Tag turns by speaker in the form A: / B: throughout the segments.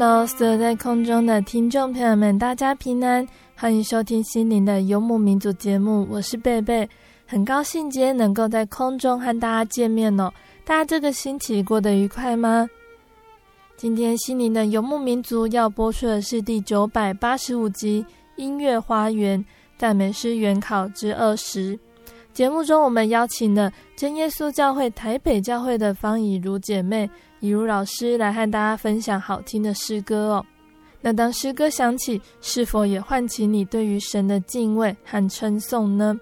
A: Hello，所有在空中的听众朋友们，大家平安，欢迎收听心灵的游牧民族节目，我是贝贝，很高兴今天能够在空中和大家见面哦。大家这个星期过得愉快吗？今天心灵的游牧民族要播出的是第九百八十五集《音乐花园赞美诗原考之二十》。节目中，我们邀请了真耶稣教会台北教会的方以如姐妹。以如老师来和大家分享好听的诗歌哦。那当诗歌响起，是否也唤起你对于神的敬畏和称颂呢？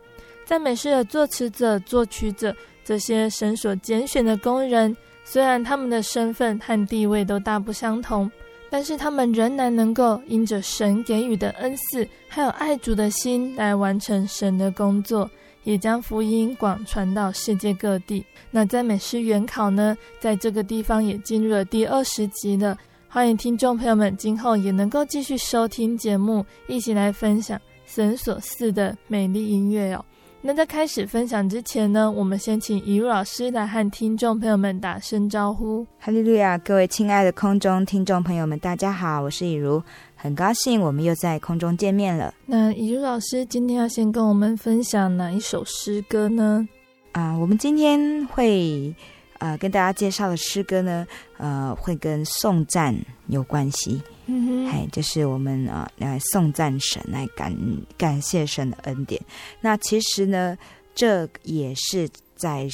A: 赞美诗的作词者、作曲者这些神所拣选的工人，虽然他们的身份和地位都大不相同，但是他们仍然能够因着神给予的恩赐，还有爱主的心来完成神的工作。也将福音广传到世界各地。那赞美诗原考呢，在这个地方也进入了第二十集了。欢迎听众朋友们今后也能够继续收听节目，一起来分享神所赐的美丽音乐哦。那在开始分享之前呢，我们先请以如老师来和听众朋友们打声招呼。
B: 哈利路亚，各位亲爱的空中听众朋友们，大家好，我是以如。很高兴我们又在空中见面了。
A: 那以如老师今天要先跟我们分享哪一首诗歌呢？
B: 啊、呃，我们今天会呃跟大家介绍的诗歌呢，呃，会跟颂赞有关系。嗯哼，哎，就是我们啊、呃、来颂赞神，来感感谢神的恩典。那其实呢，这也是在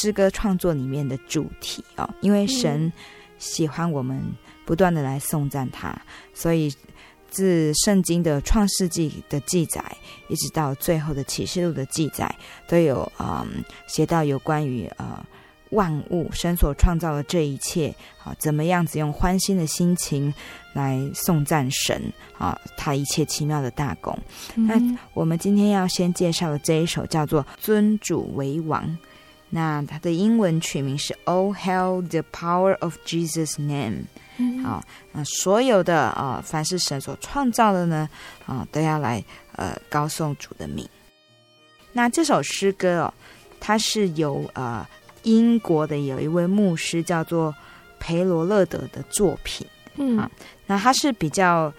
B: 诗歌创作里面的主题哦，因为神喜欢我们不断的来颂赞他，所以。自圣经的创世纪的记载，一直到最后的启示录的记载，都有嗯写到有关于呃万物神所创造的这一切啊，怎么样子用欢欣的心情来颂赞神啊，他一切奇妙的大功。嗯、那我们今天要先介绍的这一首叫做《尊主为王》，那它的英文取名是《Oh Hail the Power of Jesus' Name》。好，那所有的啊，凡是神所创造的呢，啊，都要来呃高颂主的名。那这首诗歌哦，它是由呃英国的有一位牧师叫做培罗勒德的作品。嗯，啊，那它是比较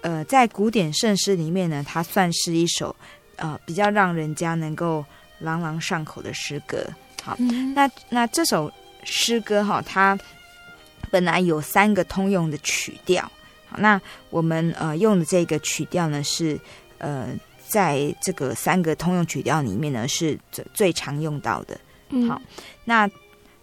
B: 呃在古典圣诗里面呢，它算是一首呃比较让人家能够朗朗上口的诗歌。好，嗯、那那这首诗歌哈，它。本来有三个通用的曲调，好，那我们呃用的这个曲调呢是呃在这个三个通用曲调里面呢是最最常用到的。好，那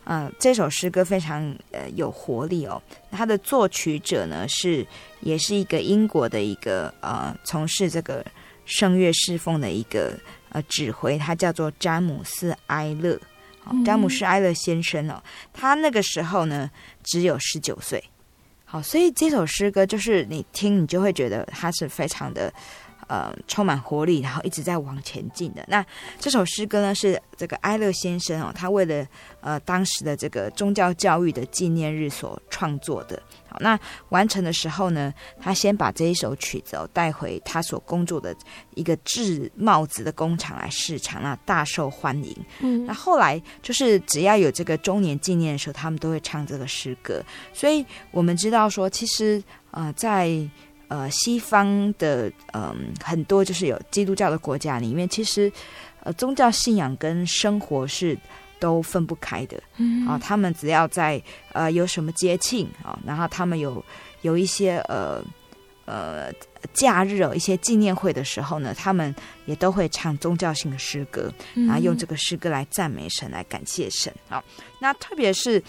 B: 呃这首诗歌非常呃有活力哦，它的作曲者呢是也是一个英国的一个呃从事这个声乐侍奉的一个呃指挥，他叫做詹姆斯埃勒。詹姆斯·埃勒先生哦，他那个时候呢只有十九岁，好，所以这首诗歌就是你听，你就会觉得它是非常的呃充满活力，然后一直在往前进的。那这首诗歌呢，是这个埃勒先生哦，他为了呃当时的这个宗教教育的纪念日所创作的。好，那完成的时候呢，他先把这一首曲子哦带回他所工作的一个制帽子的工厂来试唱，那大受欢迎。嗯，那后来就是只要有这个周年纪念的时候，他们都会唱这个诗歌。所以我们知道说，其实呃，在呃西方的嗯、呃、很多就是有基督教的国家里面，其实呃宗教信仰跟生活是。都分不开的，嗯啊，他们只要在呃有什么节庆啊，然后他们有有一些呃呃假日哦，一些纪念会的时候呢，他们也都会唱宗教性的诗歌，然后用这个诗歌来赞美神，来感谢神啊。那特别是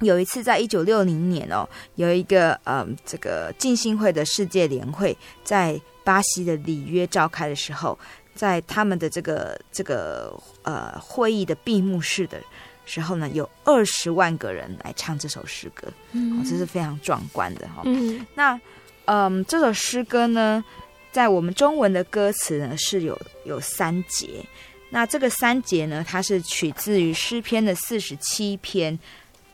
B: 有一次，在一九六零年哦，有一个呃这个浸信会的世界联会在巴西的里约召开的时候。在他们的这个这个呃会议的闭幕式的时候呢，有二十万个人来唱这首诗歌，嗯，这是非常壮观的哈。嗯，那嗯，这首诗歌呢，在我们中文的歌词呢是有有三节，那这个三节呢，它是取自于诗篇的四十七篇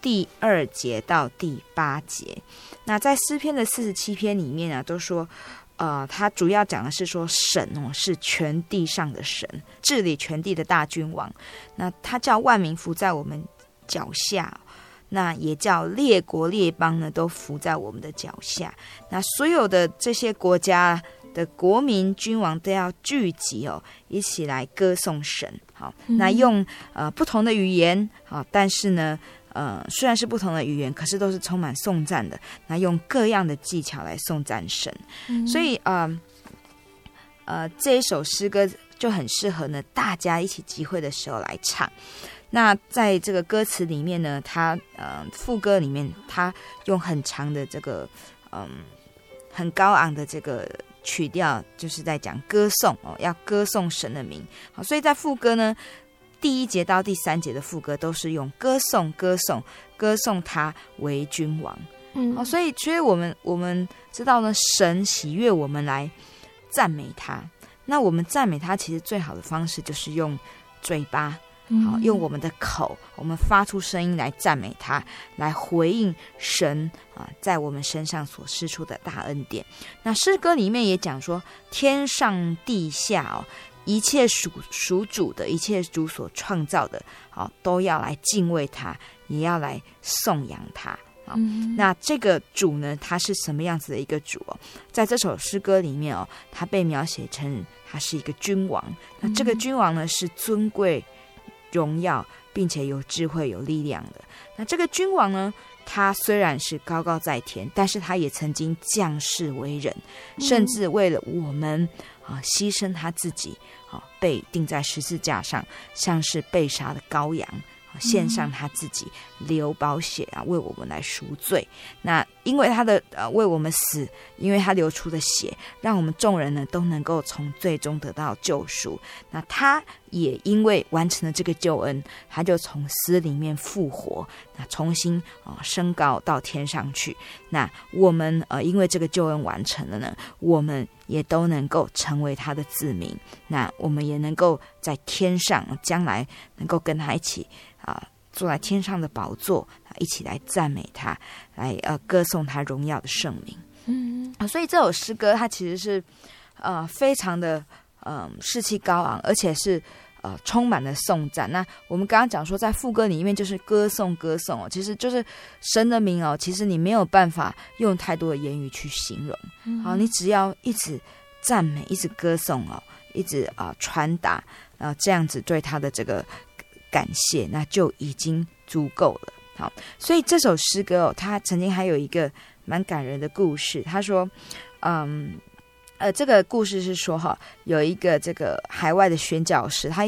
B: 第二节到第八节。那在诗篇的四十七篇里面啊，都说。呃，他主要讲的是说神哦是全地上的神，治理全地的大君王。那他叫万民伏在我们脚下，那也叫列国列邦呢都伏在我们的脚下。那所有的这些国家的国民君王都要聚集哦，一起来歌颂神。好，那用呃不同的语言好，但是呢。呃，虽然是不同的语言，可是都是充满颂赞的。那用各样的技巧来颂赞神，嗯、所以呃呃，这一首诗歌就很适合呢，大家一起集会的时候来唱。那在这个歌词里面呢，它呃副歌里面，它用很长的这个嗯、呃、很高昂的这个曲调，就是在讲歌颂哦，要歌颂神的名。好，所以在副歌呢。第一节到第三节的副歌都是用歌颂、歌颂、歌颂他为君王。嗯，所以所以我们我们知道呢，神喜悦我们来赞美他。那我们赞美他，其实最好的方式就是用嘴巴，好，用我们的口，我们发出声音来赞美他，来回应神啊，在我们身上所施出的大恩典。那诗歌里面也讲说，天上地下哦。一切属属主的，一切主所创造的，好，都要来敬畏他，也要来颂扬他。啊、嗯，那这个主呢，他是什么样子的一个主哦？在这首诗歌里面哦，他被描写成他是一个君王。那这个君王呢，是尊贵、荣耀，并且有智慧、有力量的。那这个君王呢，他虽然是高高在天，但是他也曾经降世为人，甚至为了我们啊，牺牲他自己。啊被钉在十字架上，像是被杀的羔羊，献上他自己，流宝血啊，为我们来赎罪。那因为他的呃为我们死，因为他流出的血，让我们众人呢都能够从罪中得到救赎。那他也因为完成了这个救恩，他就从死里面复活，那重新啊、升高到天上去。那我们呃因为这个救恩完成了呢，我们也都能够成为他的子民。那我们也能够在天上，将来能够跟他一起。啊，坐在天上的宝座，一起来赞美他，来呃歌颂他荣耀的圣名。嗯啊，所以这首诗歌它其实是呃非常的嗯、呃、士气高昂，而且是呃充满了颂赞。那我们刚刚讲说，在副歌里面就是歌颂歌颂哦，其实就是神的名哦，其实你没有办法用太多的言语去形容。嗯、好，你只要一直赞美，一直歌颂哦，一直啊、呃、传达，然后这样子对他的这个。感谢，那就已经足够了。好，所以这首诗歌哦，他曾经还有一个蛮感人的故事。他说，嗯，呃，这个故事是说哈，有一个这个海外的宣教士，他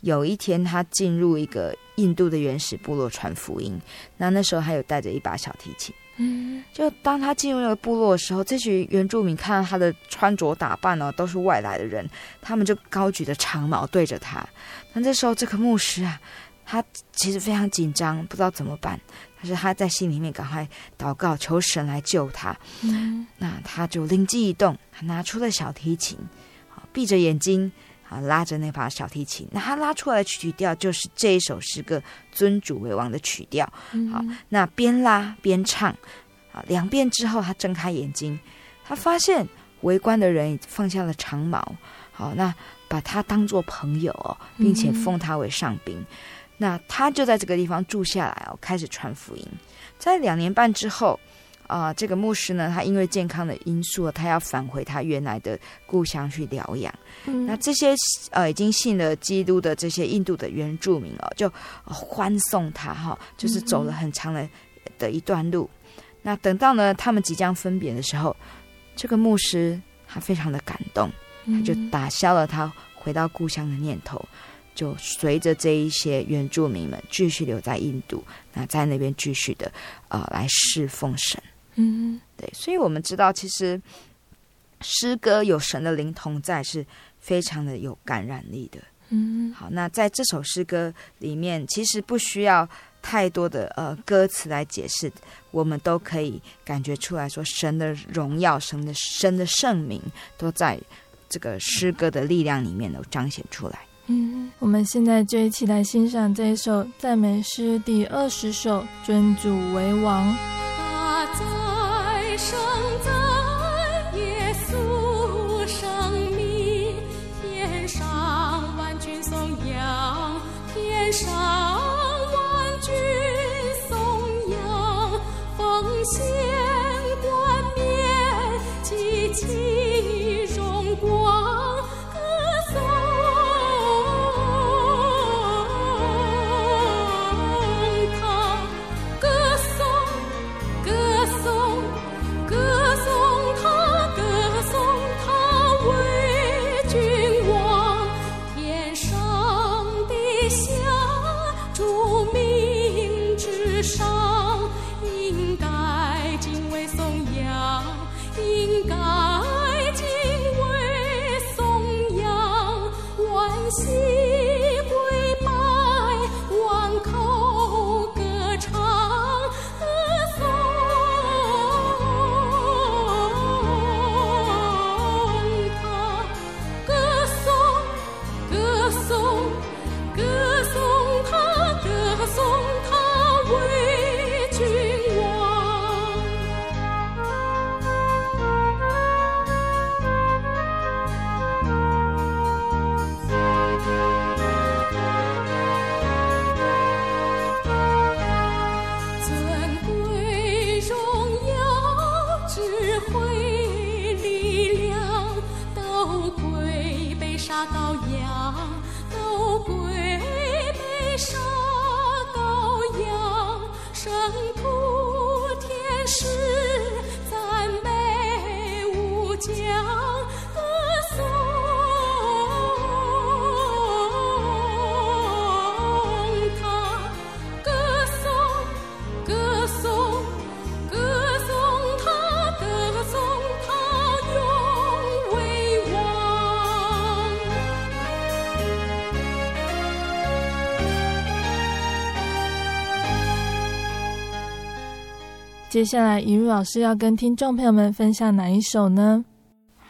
B: 有一天他进入一个印度的原始部落传福音，那那时候还有带着一把小提琴。嗯，就当他进入那个部落的时候，这群原住民看到他的穿着打扮呢，都是外来的人，他们就高举着长矛对着他。那这时候，这个牧师啊，他其实非常紧张，不知道怎么办。但是他在心里面赶快祷告，求神来救他。嗯，那他就灵机一动，他拿出了小提琴，闭着眼睛啊，拉着那把小提琴。那他拉出来的曲调就是这一首诗歌《尊主为王》的曲调。好，那边拉边唱啊，两遍之后，他睁开眼睛，他发现围观的人放下了长矛。好，那把他当做朋友哦，并且封他为上宾。那他就在这个地方住下来哦，开始传福音。在两年半之后，啊、呃，这个牧师呢，他因为健康的因素，他要返回他原来的故乡去疗养。嗯、那这些呃已经信了基督的这些印度的原住民哦，就、呃、欢送他哈、哦，就是走了很长的的一段路。嗯、那等到呢，他们即将分别的时候，这个牧师他非常的感动，他就打消了他回到故乡的念头。就随着这一些原住民们继续留在印度，那在那边继续的呃来侍奉神，嗯，对，所以我们知道，其实诗歌有神的灵同在，是非常的有感染力的，嗯，好，那在这首诗歌里面，其实不需要太多的呃歌词来解释，我们都可以感觉出来说，神的荣耀、神的神的圣名都在这个诗歌的力量里面都彰显出来。
C: 嗯，我们现在就一起来欣赏这首赞美诗第二十首《尊主为王》。接下来，怡如老师要跟听众朋友们分享哪一首呢？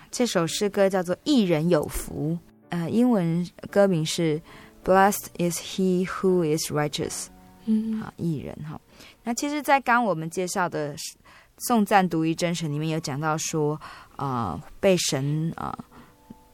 B: 这首诗歌叫做《一人有福》，呃，英文歌名是《Blessed is he who is righteous》。嗯，好，一人哈。那其实，在刚我们介绍的颂赞独一真神里面有讲到说，啊、呃，被神啊、呃、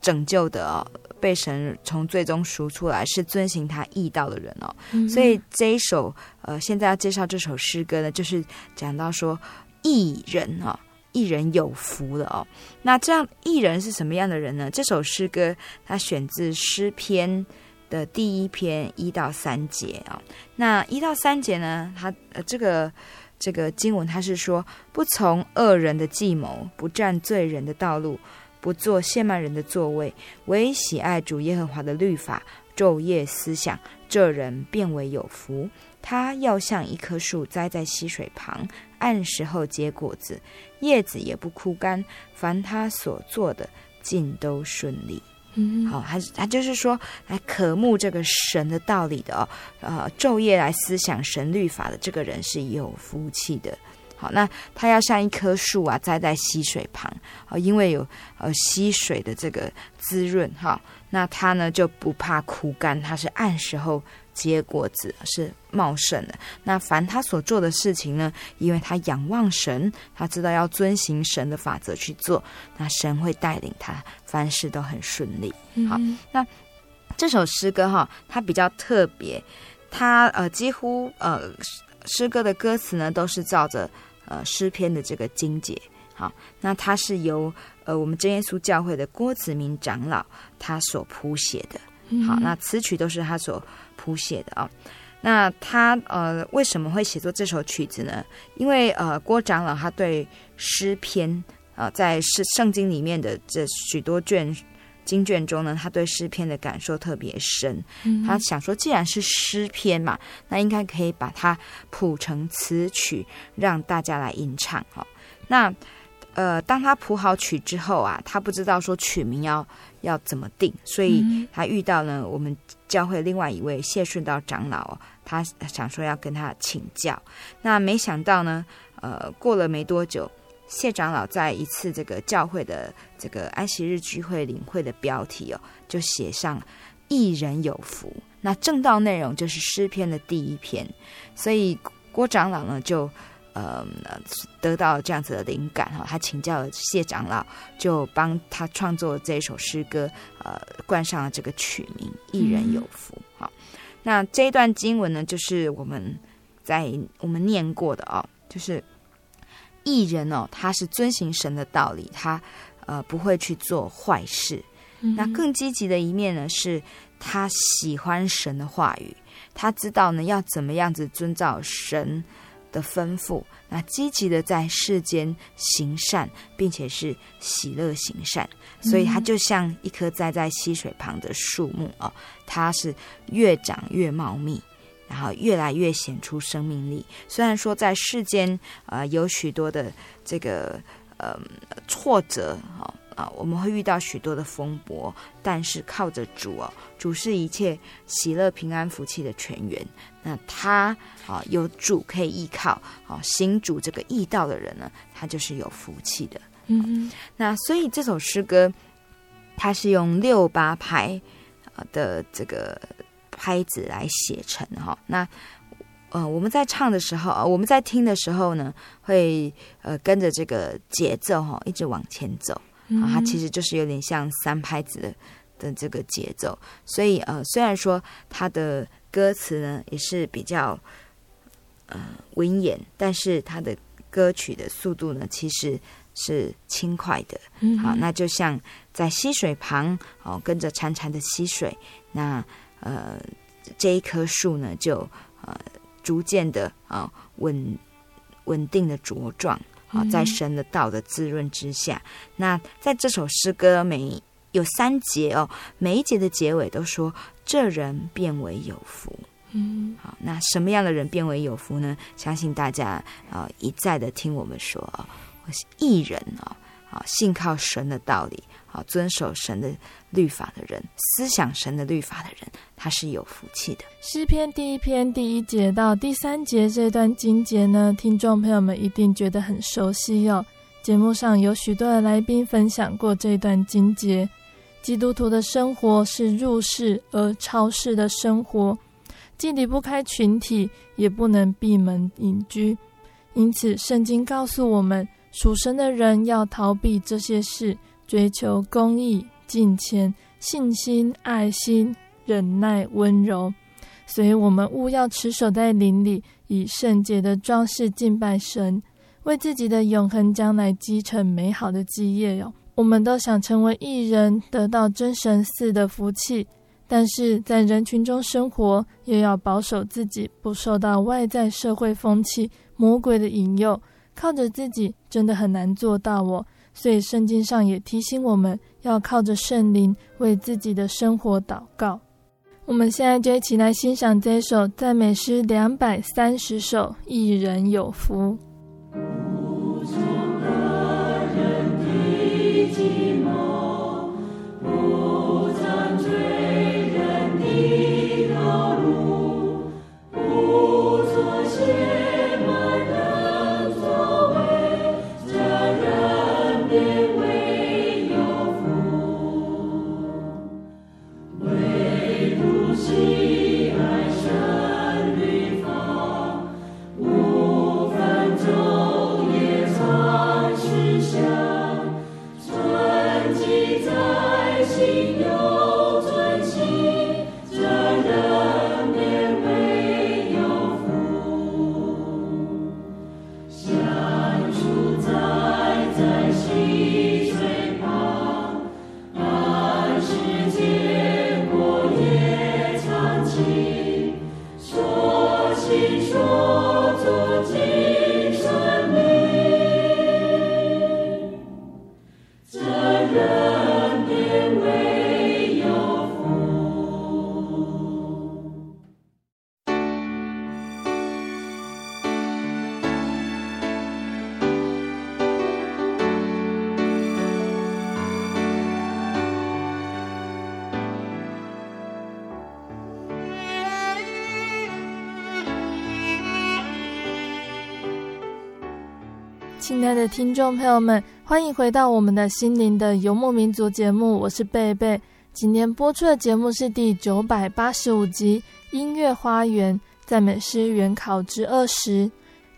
B: 拯救的、哦。被神从最终赎出来，是遵行他义道的人哦。嗯、所以这一首呃，现在要介绍这首诗歌呢，就是讲到说义人啊、哦，义人有福了哦。那这样义人是什么样的人呢？这首诗歌它选自诗篇的第一篇一到三节啊、哦。那一到三节呢，它呃这个这个经文它是说，不从恶人的计谋，不占罪人的道路。不做谢曼人的座位，唯喜爱主耶和华的律法，昼夜思想，这人变为有福。他要像一棵树栽在溪水旁，按时候结果子，叶子也不枯干。凡他所做的，尽都顺利。嗯，好，他他就是说，来渴慕这个神的道理的哦，呃，昼夜来思想神律法的这个人是有福气的。好，那它要像一棵树啊，栽在溪水旁啊，因为有呃溪水的这个滋润哈，那它呢就不怕枯干，它是按时候结果子，是茂盛的。那凡他所做的事情呢，因为他仰望神，他知道要遵行神的法则去做，那神会带领他，凡事都很顺利。好，那这首诗歌哈，它比较特别，它呃几乎呃诗歌的歌词呢都是照着。呃，诗篇的这个经节，好，那它是由呃我们真耶稣教会的郭子明长老他所谱写的，好，那词曲都是他所谱写的啊、哦。那他呃为什么会写作这首曲子呢？因为呃郭长老他对诗篇啊、呃，在诗圣经里面的这许多卷。经卷中呢，他对诗篇的感受特别深。他想说，既然是诗篇嘛，那应该可以把它谱成词曲，让大家来吟唱。哈，那呃，当他谱好曲之后啊，他不知道说曲名要要怎么定，所以他遇到了我们教会另外一位谢顺道长老，他想说要跟他请教。那没想到呢，呃，过了没多久。谢长老在一次这个教会的这个安息日聚会领会的标题哦，就写上“一人有福”。那正道内容就是诗篇的第一篇，所以郭长老呢就呃得到这样子的灵感哈，他请教了谢长老，就帮他创作这首诗歌，呃，冠上了这个曲名“一人有福”。好，那这一段经文呢，就是我们在我们念过的哦，就是。义人哦，他是遵行神的道理，他呃不会去做坏事。嗯、那更积极的一面呢，是他喜欢神的话语，他知道呢要怎么样子遵照神的吩咐，那积极的在世间行善，并且是喜乐行善。所以他就像一棵栽在溪水旁的树木哦，他是越长越茂密。然后越来越显出生命力。虽然说在世间啊、呃、有许多的这个呃挫折啊啊、呃，我们会遇到许多的风波，但是靠着主哦，主是一切喜乐平安福气的泉源。那他啊、呃、有主可以依靠啊，行主这个义道的人呢，他就是有福气的。嗯哼，那所以这首诗歌，它是用六八拍啊的这个。拍子来写成哈，那呃我们在唱的时候，我们在听的时候呢，会呃跟着这个节奏哈一直往前走。啊，它其实就是有点像三拍子的的这个节奏，所以呃虽然说它的歌词呢也是比较呃文言，但是它的歌曲的速度呢其实是轻快的，好，那就像在溪水旁哦，跟着潺潺的溪水那。呃，这一棵树呢，就呃逐渐的啊稳稳定的茁壮啊，在神的道的滋润之下。嗯、那在这首诗歌每有三节哦，每一节的结尾都说这人变为有福。嗯，好，那什么样的人变为有福呢？相信大家啊一再的听我们说啊，我是艺人啊，啊信靠神的道理。啊，遵守神的律法的人，思想神的律法的人，他是有福气的。
A: 诗篇第一篇第一节到第三节这段经节呢，听众朋友们一定觉得很熟悉哦。节目上有许多的来宾分享过这段经节。基督徒的生活是入世而超世的生活，既离不开群体，也不能闭门隐居。因此，圣经告诉我们，属神的人要逃避这些事。追求公义、敬虔、信心、爱心、忍耐、温柔，所以我们务要持守在灵里，以圣洁的装饰敬拜神，为自己的永恒将来积成美好的基业哟。我们都想成为义人，得到真神似的福气，但是在人群中生活，又要保守自己，不受到外在社会风气、魔鬼的引诱，靠着自己真的很难做到哦。所以圣经上也提醒我们要靠着圣灵为自己的生活祷告。我们现在就一起来欣赏这首赞美诗两百三十首《一人有福》。亲爱的听众朋友们，欢迎回到我们的心灵的游牧民族节目，我是贝贝。今天播出的节目是第九百八十五集《音乐花园赞美诗原考之二十》。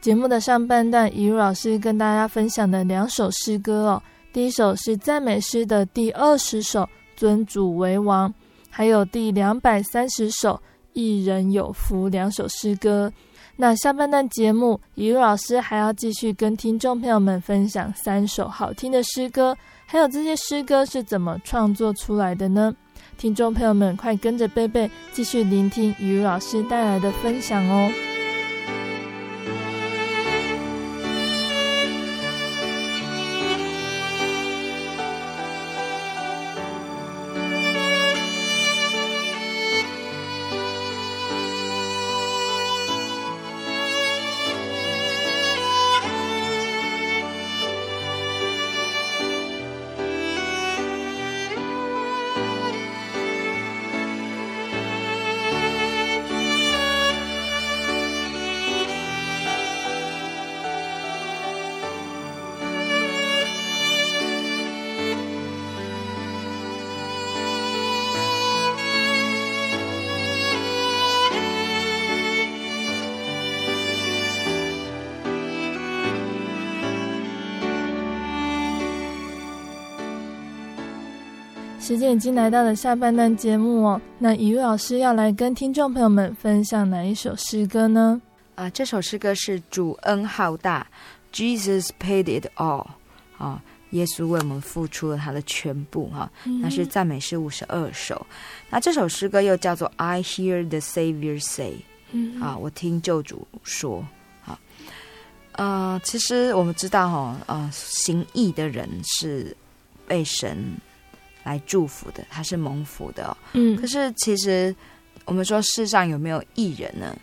A: 节目的上半段，怡如老师跟大家分享的两首诗歌哦，第一首是赞美诗的第二十首《尊主为王》，还有第两百三十首《一人有福》两首诗歌。那下半段节目，雨露老师还要继续跟听众朋友们分享三首好听的诗歌，还有这些诗歌是怎么创作出来的呢？听众朋友们，快跟着贝贝继续聆听雨露老师带来的分享哦。时间已经来到了下半段节目哦，那怡如老师要来跟听众朋友们分享哪一首诗歌呢？
B: 啊，这首诗歌是主恩浩大，Jesus paid it all，啊，耶稣为我们付出了他的全部哈，那是赞美诗五十二首。那这首诗歌又叫做 I hear the Savior say，啊，我听救主说，啊，呃，其实我们知道哈，啊，行义的人是被神。来祝福的，他是蒙福的哦。嗯，可是其实我们说世上有没有艺人呢？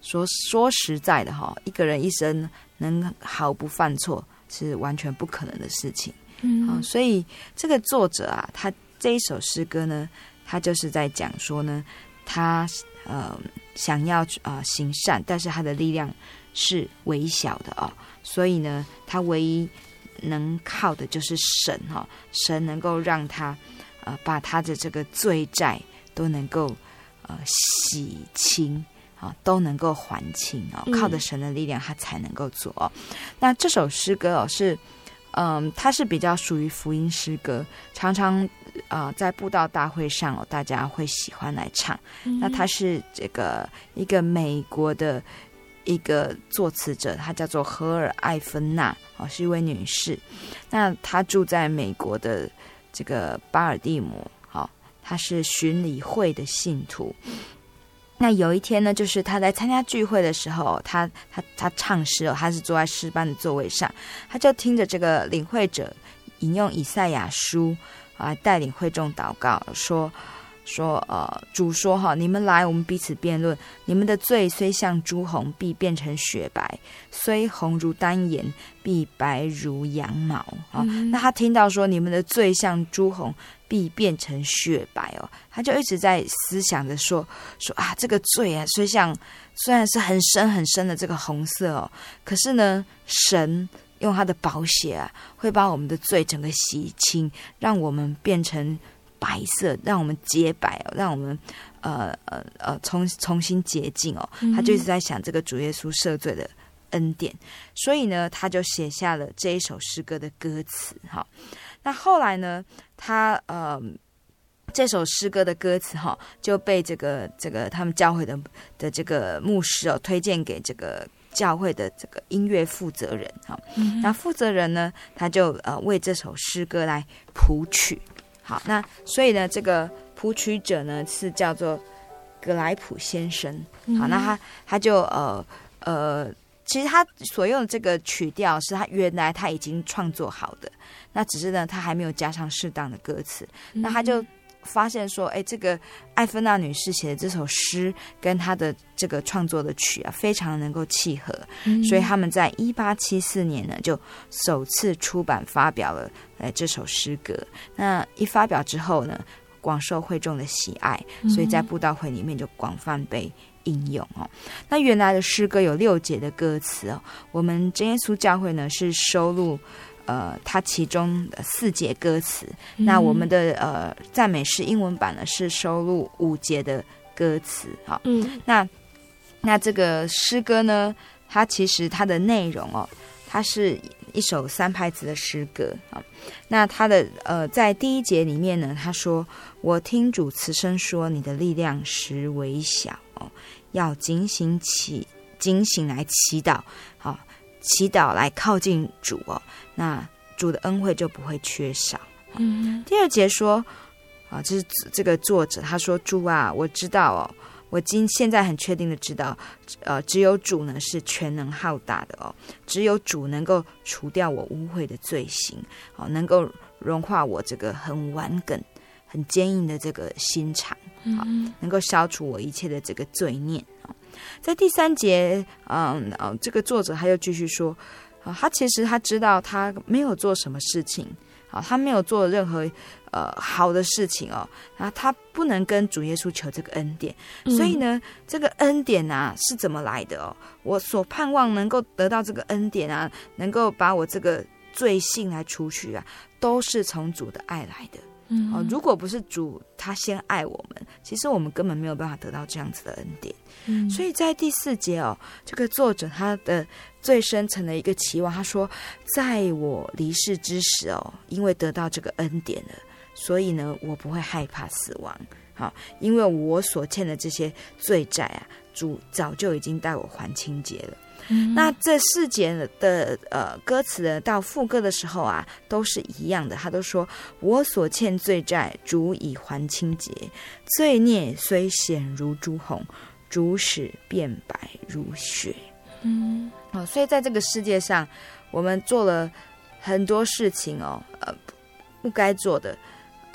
B: 说说实在的哈，一个人一生能毫不犯错是完全不可能的事情。嗯，啊，所以这个作者啊，他这一首诗歌呢，他就是在讲说呢，他呃想要啊、呃、行善，但是他的力量是微小的哦，所以呢，他唯一。能靠的就是神哈，神能够让他呃把他的这个罪债都能够呃洗清啊，都能够还清哦，靠着神的力量，他才能够做。那这首诗歌哦是嗯，它是比较属于福音诗歌，常常啊在布道大会上哦，大家会喜欢来唱。那它是这个一个美国的。一个作词者，她叫做荷尔艾芬娜，哦，是一位女士。那她住在美国的这个巴尔的摩，好，她是巡礼会的信徒。那有一天呢，就是她在参加聚会的时候，她她她唱诗哦，她是坐在诗班的座位上，她就听着这个领会者引用以赛亚书啊，带领会众祷告说。说呃，主说哈，你们来，我们彼此辩论。你们的罪虽像朱红，必变成雪白；虽红如丹颜，必白如羊毛啊。嗯、那他听到说你们的罪像朱红，必变成雪白哦，他就一直在思想着说说啊，这个罪啊，虽像虽然是很深很深的这个红色哦，可是呢，神用他的宝血啊，会把我们的罪整个洗清，让我们变成。白色，让我们洁白哦，让我们呃呃呃重重新洁净哦。他就一直在想这个主耶稣赦罪的恩典，所以呢，他就写下了这一首诗歌的歌词哈。那后来呢，他呃这首诗歌的歌词哈、哦、就被这个这个他们教会的的这个牧师哦推荐给这个教会的这个音乐负责人哈。那、哦、负责人呢，他就呃为这首诗歌来谱曲。好，那所以呢，这个谱曲者呢是叫做格莱普先生。好，那他他就呃呃，其实他所用的这个曲调是他原来他已经创作好的，那只是呢他还没有加上适当的歌词，那他就。发现说，哎，这个艾芬娜女士写的这首诗跟她的这个创作的曲啊，非常能够契合，嗯、所以他们在一八七四年呢，就首次出版发表了呃这首诗歌。那一发表之后呢，广受会众的喜爱，所以在布道会里面就广泛被应用哦。那原来的诗歌有六节的歌词哦，我们真耶稣教会呢是收录。呃，它其中的四节歌词，嗯、那我们的呃赞美诗英文版呢是收录五节的歌词，好，嗯，那那这个诗歌呢，它其实它的内容哦，它是一首三拍子的诗歌啊。那它的呃在第一节里面呢，他说：“我听主慈声说，你的力量实微小哦，要警醒起，警醒来祈祷，好。”祈祷来靠近主哦，那主的恩惠就不会缺少。嗯，第二节说啊，这是这个作者他说：“主啊，我知道哦，我今现在很确定的知道，呃，只有主呢是全能浩大的哦，只有主能够除掉我污秽的罪行，哦，能够融化我这个很顽梗、很坚硬的这个心肠，啊，能够消除我一切的这个罪念。”在第三节，嗯，呃，这个作者他又继续说，啊，他其实他知道他没有做什么事情，啊，他没有做任何呃好的事情哦，然后他不能跟主耶稣求这个恩典，所以呢，这个恩典啊是怎么来的哦？我所盼望能够得到这个恩典啊，能够把我这个罪性来除去啊，都是从主的爱来的。哦，如果不是主他先爱我们，其实我们根本没有办法得到这样子的恩典。嗯，所以在第四节哦，这个作者他的最深层的一个期望，他说，在我离世之时哦，因为得到这个恩典了，所以呢，我不会害怕死亡。好，因为我所欠的这些罪债啊，主早就已经带我还清洁了。那这四节的呃歌词呢，到副歌的时候啊，都是一样的。他都说：“我所欠罪债，足以还清洁；罪孽虽显如朱红，主使变白如雪。”嗯，哦，所以在这个世界上，我们做了很多事情哦，呃，不该做的，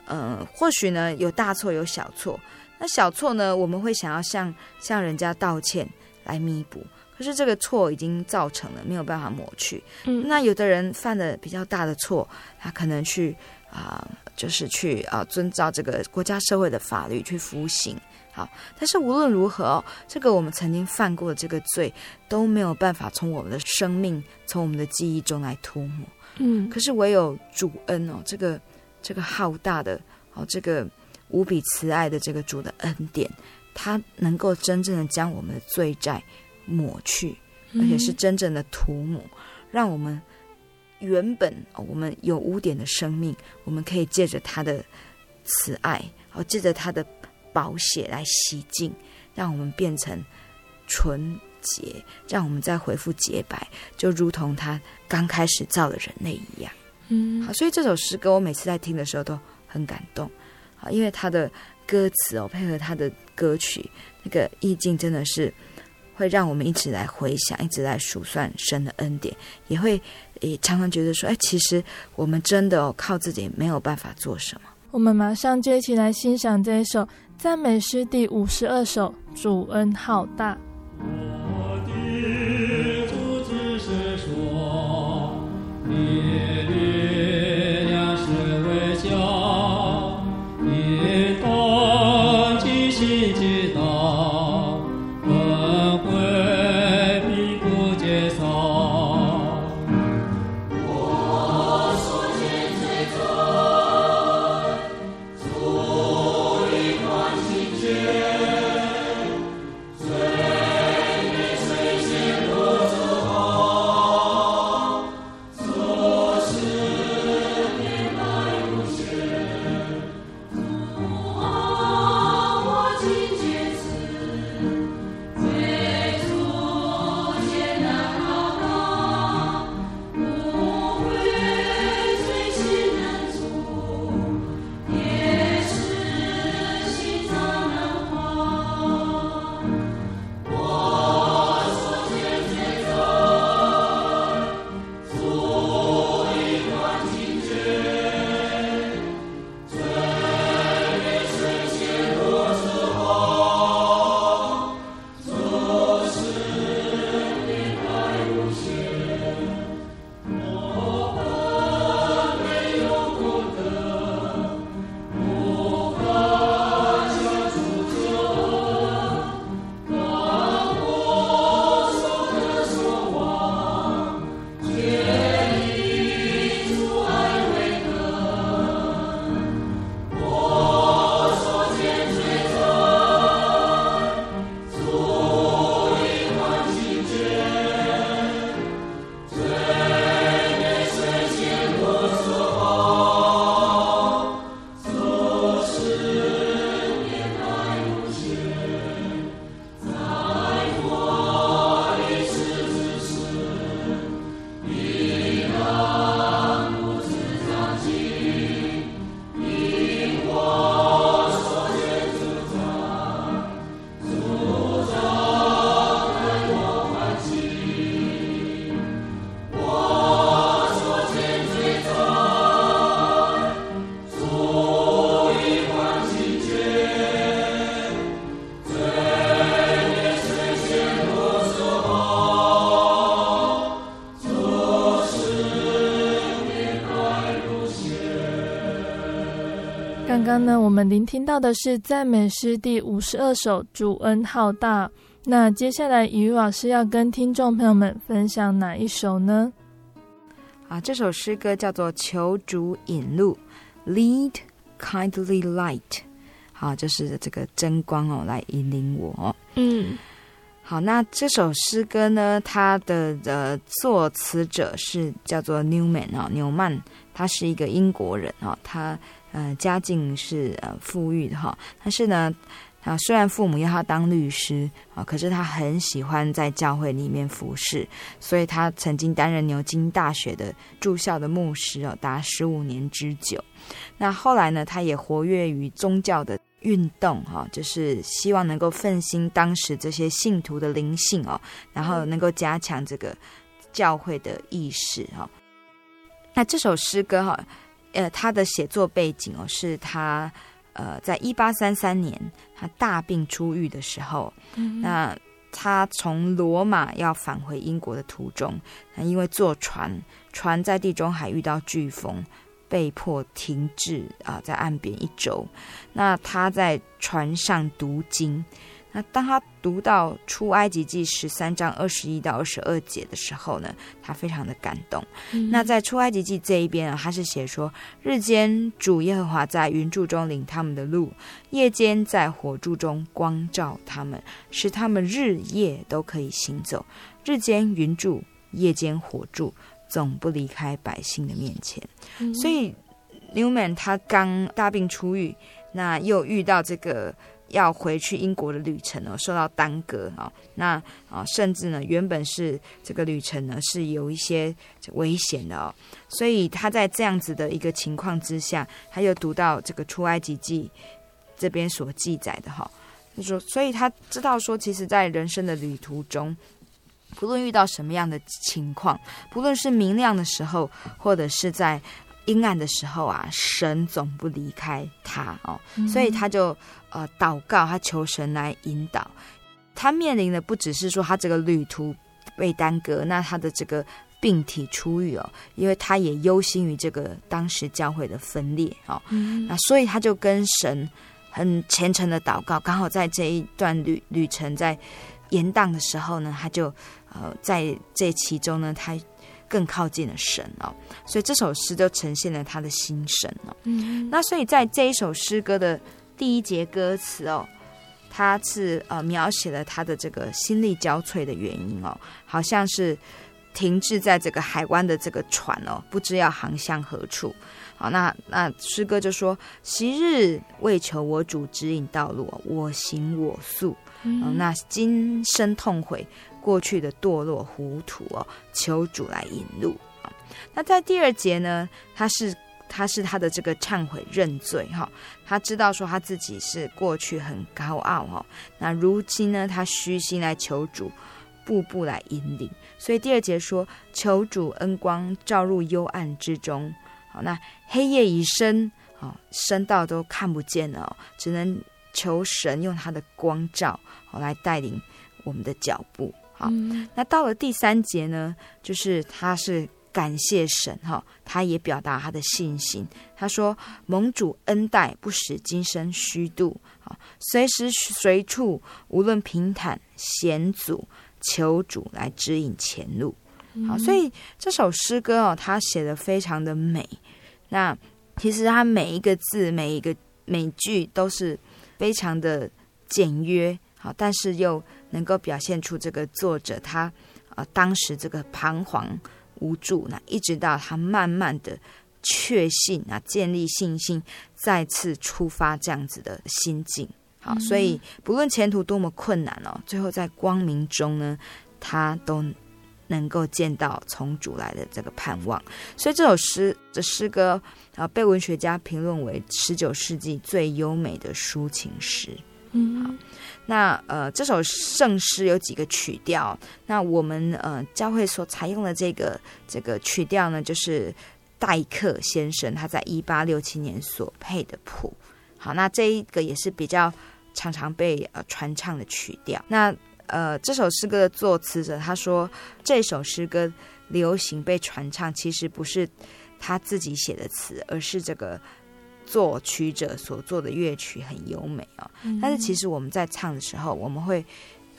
B: 嗯、或许呢有大错有小错。那小错呢，我们会想要向向人家道歉来弥补。可是这个错已经造成了，没有办法抹去。嗯，那有的人犯了比较大的错，他可能去啊、呃，就是去啊、呃，遵照这个国家社会的法律去服刑。好，但是无论如何哦，这个我们曾经犯过的这个罪都没有办法从我们的生命、从我们的记忆中来涂抹。嗯，可是唯有主恩哦，这个这个浩大的哦，这个无比慈爱的这个主的恩典，他能够真正的将我们的罪债。抹去，而且是真正的涂抹，嗯、让我们原本我们有污点的生命，我们可以借着他的慈爱，哦，借着他的宝血来洗净，让我们变成纯洁，让我们再恢复洁白，就如同他刚开始造的人类一样。嗯，好，所以这首诗歌我每次在听的时候都很感动，啊，因为他的歌词哦，配合他的歌曲，那个意境真的是。会让我们一直来回想一直来数算神的恩典。也会也常常觉得说哎其实我们真的靠自己没有办法做什么。
A: 我们马上就一起来欣赏这一首赞美诗第五十二首主恩浩大。我的主是说你刚呢，我们聆听到的是赞美诗第五十二首《主恩浩大》。那接下来，雨老师要跟听众朋友们分享哪一首呢？
B: 啊，这首诗歌叫做《求主引路》，Lead kindly light。好，就是这个真光哦，来引领我哦。嗯，好，那这首诗歌呢，它的呃作词者是叫做 Newman 哦，纽曼，他是一个英国人哦，他。呃，家境是呃富裕的哈，但是呢，啊，虽然父母要他当律师啊，可是他很喜欢在教会里面服侍，所以他曾经担任牛津大学的住校的牧师哦，达十五年之久。那后来呢，他也活跃于宗教的运动哈，就是希望能够奋兴当时这些信徒的灵性哦，然后能够加强这个教会的意识哈。那这首诗歌哈。呃，他的写作背景哦，是他呃，在一八三三年他大病初愈的时候，嗯、那他从罗马要返回英国的途中，那因为坐船，船在地中海遇到飓风，被迫停滞啊、呃，在岸边一周。那他在船上读经。那当他读到出埃及记十三章二十一到二十二节的时候呢，他非常的感动。嗯、那在出埃及记这一边啊，他是写说：日间主耶和华在云柱中领他们的路，夜间在火柱中光照他们，使他们日夜都可以行走。日间云柱，夜间火柱，总不离开百姓的面前。嗯、所以 Newman 他刚大病初愈，那又遇到这个。要回去英国的旅程呢，受到耽搁啊，那啊，甚至呢，原本是这个旅程呢是有一些危险的哦，所以他在这样子的一个情况之下，他又读到这个出埃及记这边所记载的哈，他说，所以他知道说，其实，在人生的旅途中，不论遇到什么样的情况，不论是明亮的时候，或者是在。阴暗的时候啊，神总不离开他哦，所以他就呃祷告，他求神来引导。他面临的不只是说他这个旅途被耽搁，那他的这个病体出愈哦，因为他也忧心于这个当时教会的分裂哦，那所以他就跟神很虔诚的祷告。刚好在这一段旅旅程在延宕的时候呢，他就呃在这其中呢，他。更靠近了神哦，所以这首诗就呈现了他的心声哦。嗯，那所以在这一首诗歌的第一节歌词哦，他是呃描写了他的这个心力交瘁的原因哦，好像是停滞在这个海湾的这个船哦，不知要航向何处。好，那那诗歌就说：昔日为求我主指引道路，我行我素。嗯，那今生痛悔。过去的堕落糊涂哦，求主来引路啊。那在第二节呢，他是他是他的这个忏悔认罪哈，他知道说他自己是过去很高傲哈，那如今呢，他虚心来求主，步步来引领。所以第二节说，求主恩光照入幽暗之中，好，那黑夜已深，哦，深到都看不见了，只能求神用他的光照，好来带领我们的脚步。好，那到了第三节呢，就是他是感谢神哈，他也表达他的信心。他说：“蒙主恩待，不使今生虚度。啊，随时随处，无论平坦险阻，求主来指引前路。”好，所以这首诗歌哦，他写的非常的美。那其实他每一个字、每一个每句都是非常的简约。好，但是又能够表现出这个作者他呃当时这个彷徨无助，那一直到他慢慢的确信啊，建立信心，再次出发这样子的心境。好，所以不论前途多么困难哦，最后在光明中呢，他都能够见到从主来的这个盼望。所以这首诗的诗歌啊，被文学家评论为十九世纪最优美的抒情诗。嗯，那呃，这首圣诗有几个曲调？那我们呃教会所采用的这个这个曲调呢，就是戴克先生他在一八六七年所配的谱。好，那这一个也是比较常常被呃传唱的曲调。那呃，这首诗歌的作词者他说，这首诗歌流行被传唱，其实不是他自己写的词，而是这个作曲者所做的乐曲很优美哦。嗯、但是其实我们在唱的时候，我们会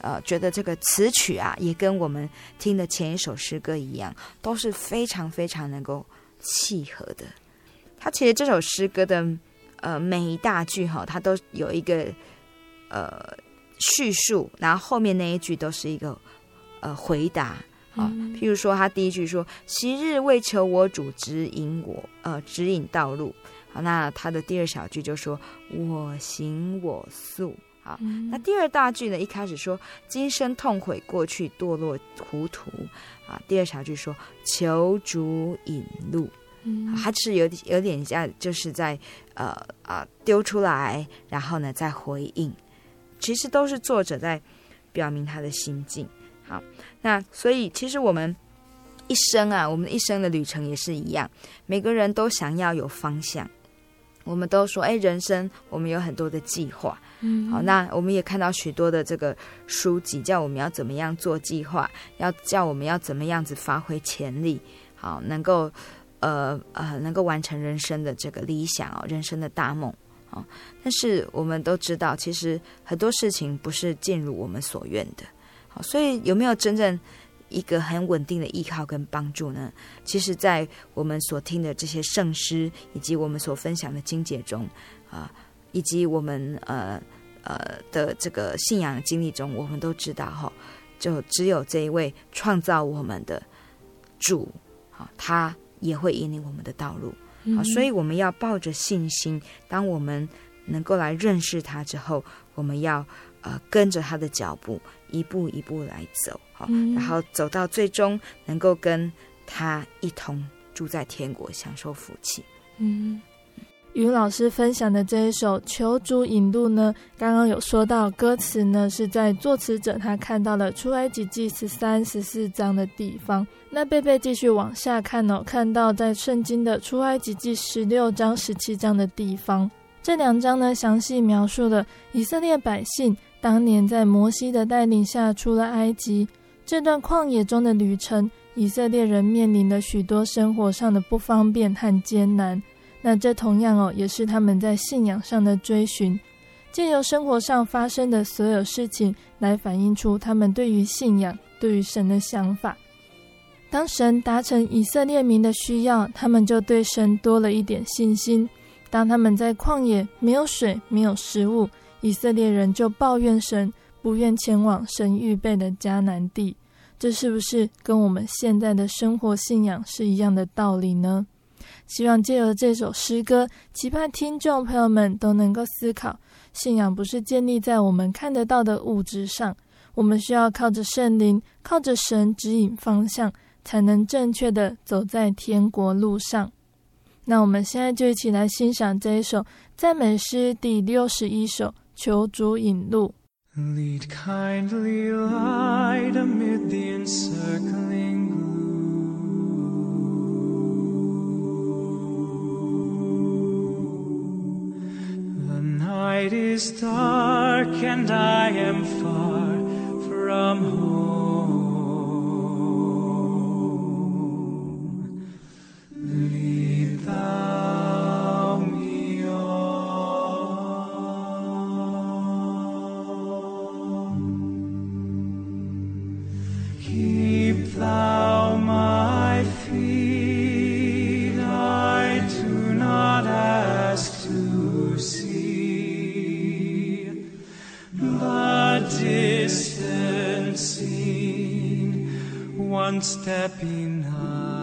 B: 呃觉得这个词曲啊，也跟我们听的前一首诗歌一样，都是非常非常能够契合的。它其实这首诗歌的呃每一大句哈、哦，它都有一个呃叙述，然后后面那一句都是一个呃回答。啊，譬如说，他第一句说：“昔日为求我主指引我，呃，指引道路。”好，那他的第二小句就说：“我行我素。”好，那第二大句呢？一开始说：“今生痛悔过去堕落糊涂。”啊，第二小句说：“求主引路。”嗯，他是有点有点像，就是在呃啊丢出来，然后呢再回应，其实都是作者在表明他的心境。好，那所以其实我们一生啊，我们一生的旅程也是一样，每个人都想要有方向。我们都说，哎，人生我们有很多的计划。嗯，好，那我们也看到许多的这个书籍，叫我们要怎么样做计划，要叫我们要怎么样子发挥潜力，好，能够呃呃，能够完成人生的这个理想哦，人生的大梦。好，但是我们都知道，其实很多事情不是尽如我们所愿的。好，所以有没有真正一个很稳定的依靠跟帮助呢？其实，在我们所听的这些圣诗，以及我们所分享的经节中，啊，以及我们呃呃的这个信仰经历中，我们都知道哈，就只有这一位创造我们的主，好，他也会引领我们的道路。好，所以我们要抱着信心，当我们能够来认识他之后，我们要。呃，跟着他的脚步，一步一步来走，然后走到最终，能够跟他一同住在天国，享受福气。
A: 嗯，于老师分享的这一首《求主引路》呢，刚刚有说到歌词呢，是在作词者他看到了出埃及记十三、十四章的地方。那贝贝继续往下看哦，看到在圣经的出埃及记十六章、十七章的地方，这两章呢，详细描述了以色列百姓。当年在摩西的带领下出了埃及，这段旷野中的旅程，以色列人面临了许多生活上的不方便和艰难。那这同样哦，也是他们在信仰上的追寻，借由生活上发生的所有事情来反映出他们对于信仰、对于神的想法。当神达成以色列民的需要，他们就对神多了一点信心。当他们在旷野没有水、没有食物。以色列人就抱怨神，不愿前往神预备的迦南地，这是不是跟我们现在的生活信仰是一样的道理呢？希望借由这首诗歌，期盼听众朋友们都能够思考，信仰不是建立在我们看得到的物质上，我们需要靠着圣灵，靠着神指引方向，才能正确的走在天国路上。那我们现在就一起来欣赏这一首赞美诗第六十一首。求主引路。Lead kindly light amid the encircling gloom. The night is dark and I am far from home.
D: one step.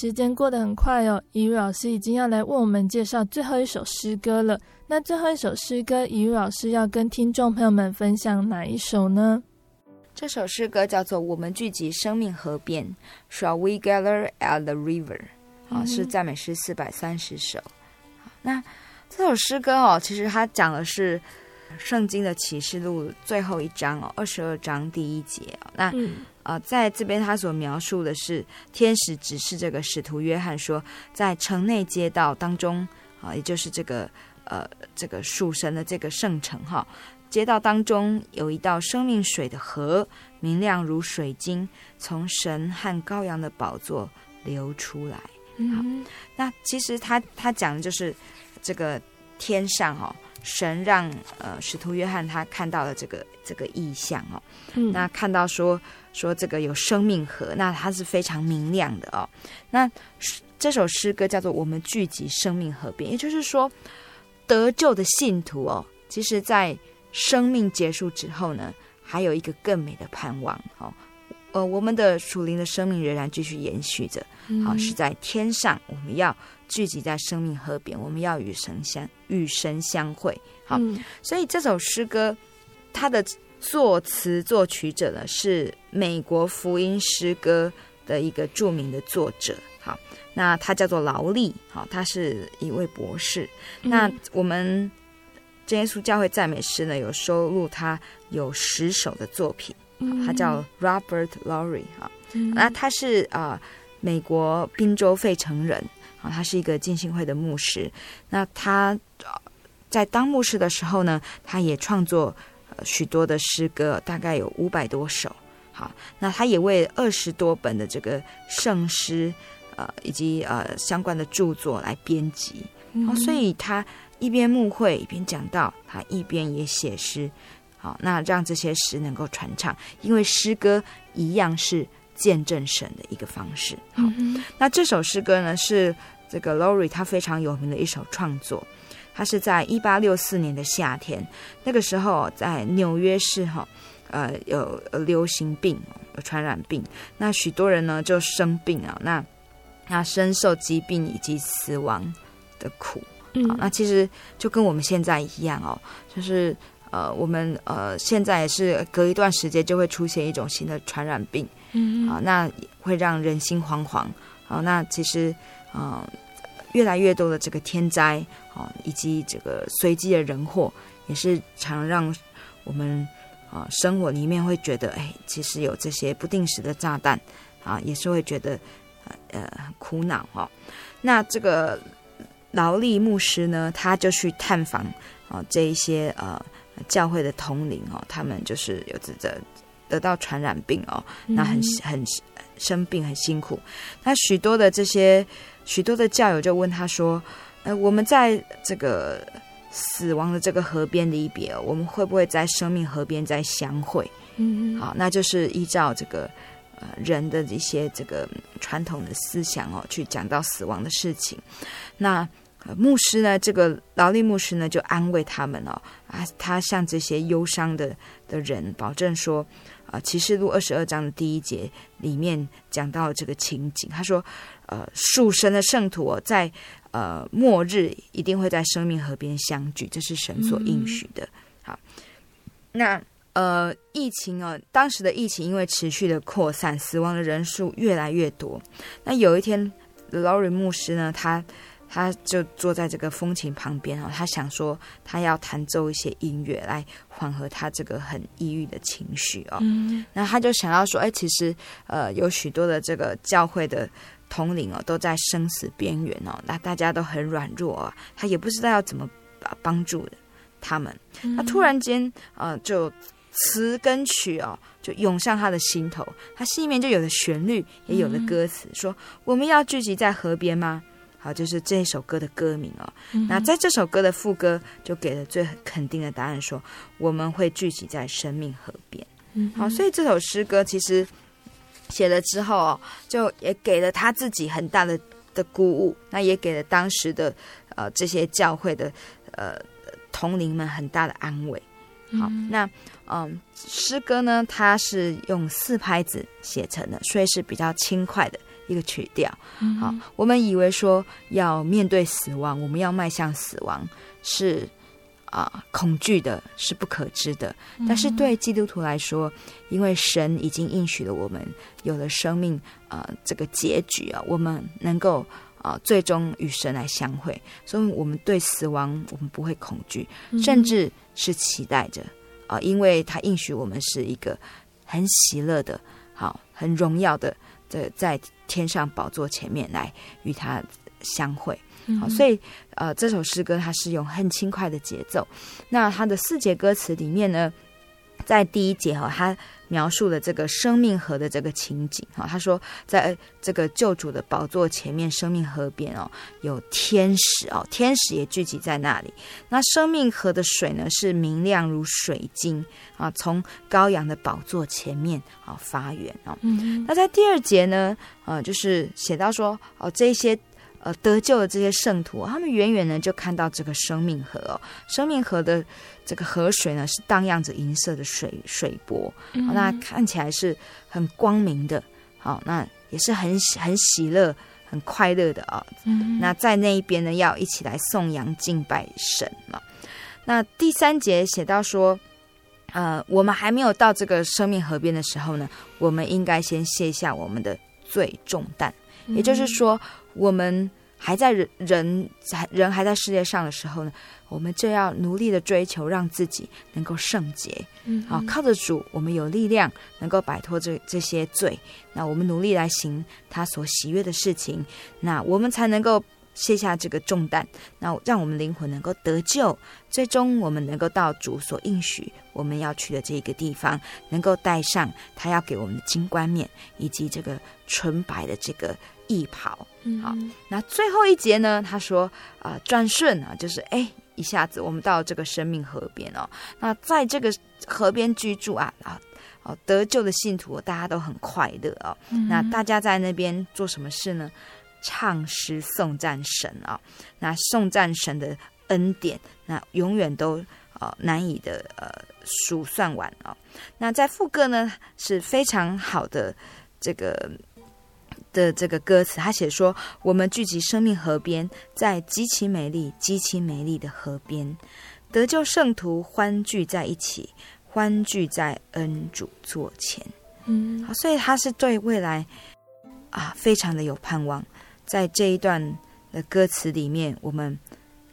A: 时间过得很快哦，怡如老师已经要来为我们介绍最后一首诗歌了。那最后一首诗歌，怡如老师要跟听众朋友们分享哪一首呢？
B: 这首诗歌叫做《我们聚集生命河边》，Shall we gather at the river？啊，是赞美诗四百三十首。那这首诗歌哦，其实它讲的是圣经的启示录最后一章哦，二十二章第一节哦。那嗯啊、呃，在这边他所描述的是天使指示这个使徒约翰说，在城内街道当中啊，也就是这个呃这个属神的这个圣城哈，街道当中有一道生命水的河，明亮如水晶，从神和羔羊的宝座流出来。好，那其实他他讲的就是这个天上哈。神让呃使徒约翰他看到了这个这个意象哦，嗯、那看到说说这个有生命河，那它是非常明亮的哦。那这首诗歌叫做《我们聚集生命河边》，也就是说得救的信徒哦，其实在生命结束之后呢，还有一个更美的盼望哦。呃，我们的属灵的生命仍然继续延续着，好、哦、是在天上，我们要。聚集在生命河边，我们要与神相与神相会。好，嗯、所以这首诗歌，它的作词作曲者呢是美国福音诗歌的一个著名的作者。好，那他叫做劳力，好，他是一位博士。嗯、那我们真耶稣教会赞美诗呢，有收录他有十首的作品。他叫 Robert Lowry。哈，那他是啊、呃、美国宾州费城人。啊，他是一个浸信会的牧师。那他在当牧师的时候呢，他也创作呃许多的诗歌，大概有五百多首。好，那他也为二十多本的这个圣诗，呃，以及呃相关的著作来编辑。哦，所以他一边牧会一边讲道，他一边也写诗。好，那让这些诗能够传唱，因为诗歌一样是。见证神的一个方式。好，那这首诗歌呢，是这个 Lowry 他非常有名的一首创作。他是在一八六四年的夏天，那个时候在纽约市哈，呃，有流行病，有传染病，那许多人呢就生病啊，那那深受疾病以及死亡的苦。好，那其实就跟我们现在一样哦，就是呃，我们呃现在也是隔一段时间就会出现一种新的传染病。嗯，啊，那会让人心惶惶。啊，那其实，啊，越来越多的这个天灾，啊，以及这个随机的人祸，也是常让我们啊生活里面会觉得，哎，其实有这些不定时的炸弹，啊，也是会觉得，呃，很苦恼哦。那这个劳力牧师呢，他就去探访啊这一些呃教会的统领哦，他们就是有这个。得到传染病哦，那很很生病，很辛苦。那许多的这些许多的教友就问他说：“呃，我们在这个死亡的这个河边离别，我们会不会在生命河边再相会？”嗯，好，那就是依照这个呃人的一些这个传统的思想哦，去讲到死亡的事情。那牧师呢，这个劳力牧师呢，就安慰他们哦，啊，他向这些忧伤的的人保证说。啊，启示录二十二章的第一节里面讲到这个情景，他说：“呃，树身的圣徒哦，在呃末日一定会在生命河边相聚，这是神所应许的。”好，那呃，疫情哦，当时的疫情因为持续的扩散，死亡的人数越来越多。那有一天，劳瑞牧师呢，他。他就坐在这个风琴旁边哦，他想说他要弹奏一些音乐来缓和他这个很抑郁的情绪哦。嗯，那他就想要说，哎，其实呃有许多的这个教会的统领哦都在生死边缘哦，那大家都很软弱啊，他也不知道要怎么帮助他们。他突然间呃就词跟曲哦就涌上他的心头，他心里面就有了旋律，也有了歌词，说我们要聚集在河边吗？好，就是这首歌的歌名哦。嗯、那在这首歌的副歌就给了最肯定的答案说，说我们会聚集在生命河边。嗯，好，所以这首诗歌其实写了之后哦，就也给了他自己很大的的鼓舞，那也给了当时的呃这些教会的呃同龄们很大的安慰。好，嗯、那嗯，诗歌呢，它是用四拍子写成的，所以是比较轻快的。一个曲调，好，我们以为说要面对死亡，我们要迈向死亡是啊、呃、恐惧的，是不可知的。但是对基督徒来说，因为神已经应许了我们有了生命啊、呃、这个结局啊，我们能够啊、呃、最终与神来相会，所以我们对死亡我们不会恐惧，甚至是期待着啊、呃，因为他应许我们是一个很喜乐的，好，很荣耀的。在在天上宝座前面来与他相会，好，所以呃，这首诗歌它是用很轻快的节奏。那它的四节歌词里面呢，在第一节哈，他描述了这个生命河的这个情景哈。他说，在这个救主的宝座前面，生命河边哦，有天使哦，天使也聚集在那里。那生命河的水呢，是明亮如水晶啊，从羔羊的宝座前面啊发源哦。嗯，那在第二节呢，呃，就是写到说哦，这些。呃，得救的这些圣徒，他们远远呢就看到这个生命河哦，生命河的这个河水呢是荡漾着银色的水水波，嗯哦，那看起来是很光明的，好，哦，那也是很很喜乐、很快乐的啊，哦。嗯，那在那一边呢，要一起来颂扬敬拜神了。那第三节写到说，呃，我们还没有到这个生命河边的时候呢，我们应该先卸下我们的罪重担，也就是说。我们还在人人人还在世界上的时候呢，我们就要努力的追求，让自己能够圣洁。嗯，好，靠着主，我们有力量能够摆脱这这些罪。那我们努力来行他所喜悦的事情，那我们才能够卸下这个重担，那让我们灵魂能够得救。最终，我们能够到主所应许我们要去的这个地方，能够带上他要给我们的金冠冕，以及这个纯白的这个。一跑，好，那最后一节呢？他说啊，转、呃、瞬啊，就是哎，一下子我们到这个生命河边哦。那在这个河边居住啊啊哦，得救的信徒大家都很快乐哦。嗯、那大家在那边做什么事呢？唱诗颂赞神啊、哦。那颂赞神的恩典，那永远都难以的呃数算完啊、哦。那在副歌呢是非常好的这个。的这个歌词，他写说：“我们聚集生命河边，在极其美丽、极其美丽的河边，得救圣徒欢聚在一起，欢聚在恩主座前。”嗯，好，所以他是对未来啊，非常的有盼望。在这一段的歌词里面，我们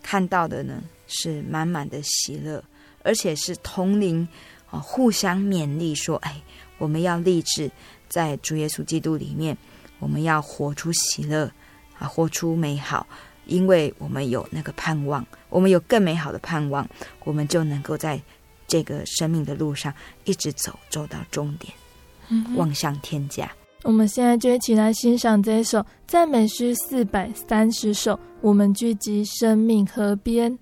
B: 看到的呢，是满满的喜乐，而且是同龄啊，互相勉励，说：“哎，我们要立志在主耶稣基督里面。”我们要活出喜乐啊，活出美好，因为我们有那个盼望，我们有更美好的盼望，我们就能够在这个生命的路上一直走，走到终点，嗯、望向天家。
A: 我们现在就一起来欣赏这一首赞美诗四百三十首，我们聚集生命河边。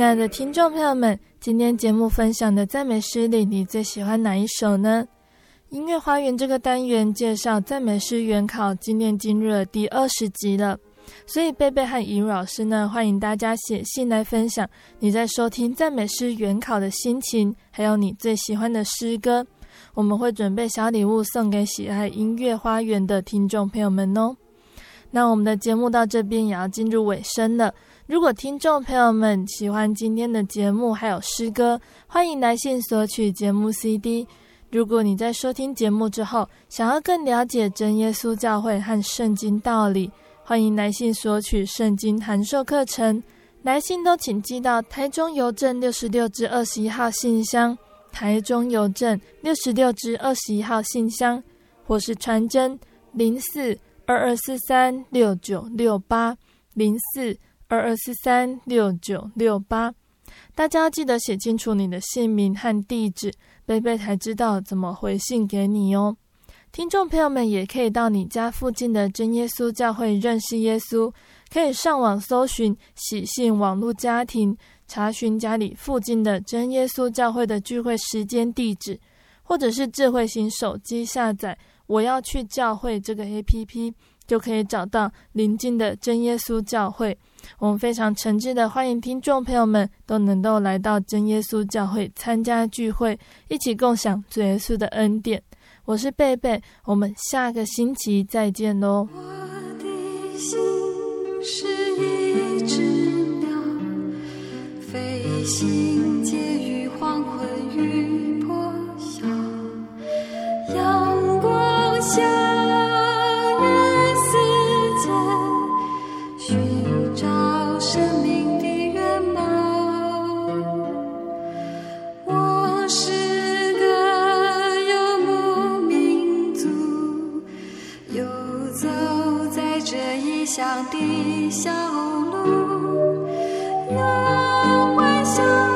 A: 亲爱的听众朋友们，今天节目分享的赞美诗里，你最喜欢哪一首呢？音乐花园这个单元介绍赞美诗原考，今天进入了第二十集了。所以贝贝和怡如老师呢，欢迎大家写信来分享你在收听赞美诗原考的心情，还有你最喜欢的诗歌。我们会准备小礼物送给喜爱音乐花园的听众朋友们哦。那我们的节目到这边也要进入尾声了。如果听众朋友们喜欢今天的节目，还有诗歌，欢迎来信索取节目 CD。如果你在收听节目之后，想要更了解真耶稣教会和圣经道理，欢迎来信索取圣经函授课程。来信都请寄到台中邮政六十六至二十一号信箱，台中邮政六十六至二十一号信箱，或是传真零四二二四三六九六八零四。二二四三六九六八，大家记得写清楚你的姓名和地址，贝贝才知道怎么回信给你哦。听众朋友们也可以到你家附近的真耶稣教会认识耶稣，可以上网搜寻喜信网络家庭，查询家里附近的真耶稣教会的聚会时间地址，或者是智慧型手机下载“我要去教会”这个 APP，就可以找到邻近的真耶稣教会。我们非常诚挚的欢迎听众朋友们都能够来到真耶稣教会参加聚会，一起共享主耶稣的恩典。我是贝贝，我们下个星期再见喽。我的心是一只鸟，飞行介于黄昏与破晓，阳光下。乡的小路，有欢笑。